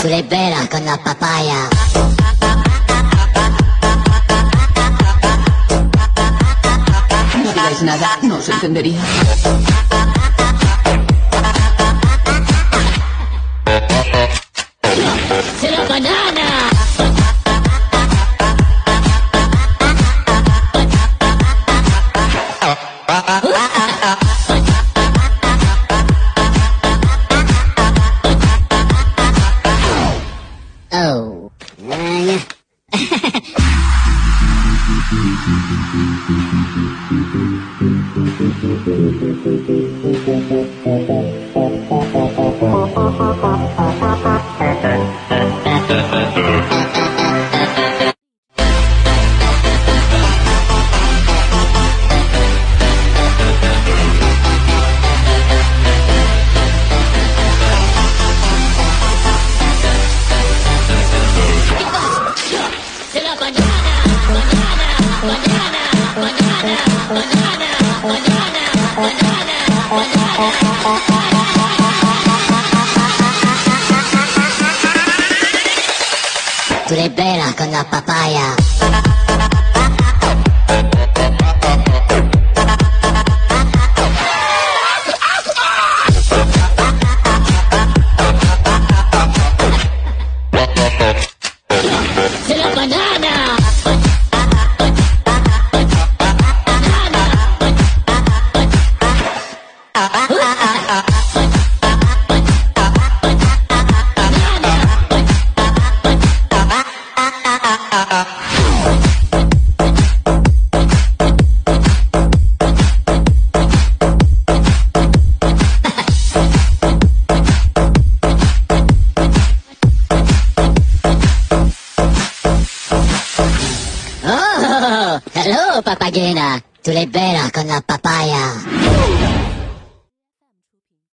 Tú le veras con la papaya. No digáis nada, no os entendería. ¡Se la banana! Thank you. Tú le veras con la papaya. Hello, Papagena. Tu l'es bella con la papaya.